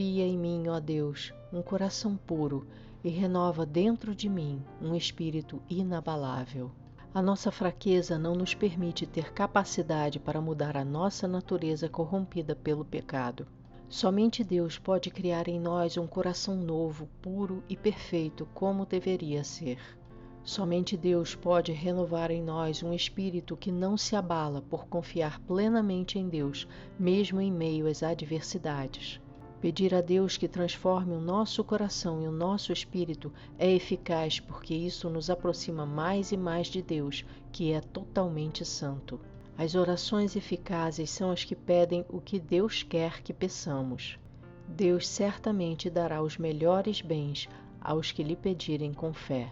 Envia em mim, ó Deus, um coração puro e renova dentro de mim um espírito inabalável. A nossa fraqueza não nos permite ter capacidade para mudar a nossa natureza corrompida pelo pecado. Somente Deus pode criar em nós um coração novo, puro e perfeito como deveria ser. Somente Deus pode renovar em nós um espírito que não se abala por confiar plenamente em Deus, mesmo em meio às adversidades. Pedir a Deus que transforme o nosso coração e o nosso espírito é eficaz porque isso nos aproxima mais e mais de Deus, que é totalmente santo. As orações eficazes são as que pedem o que Deus quer que peçamos. Deus certamente dará os melhores bens aos que lhe pedirem com fé.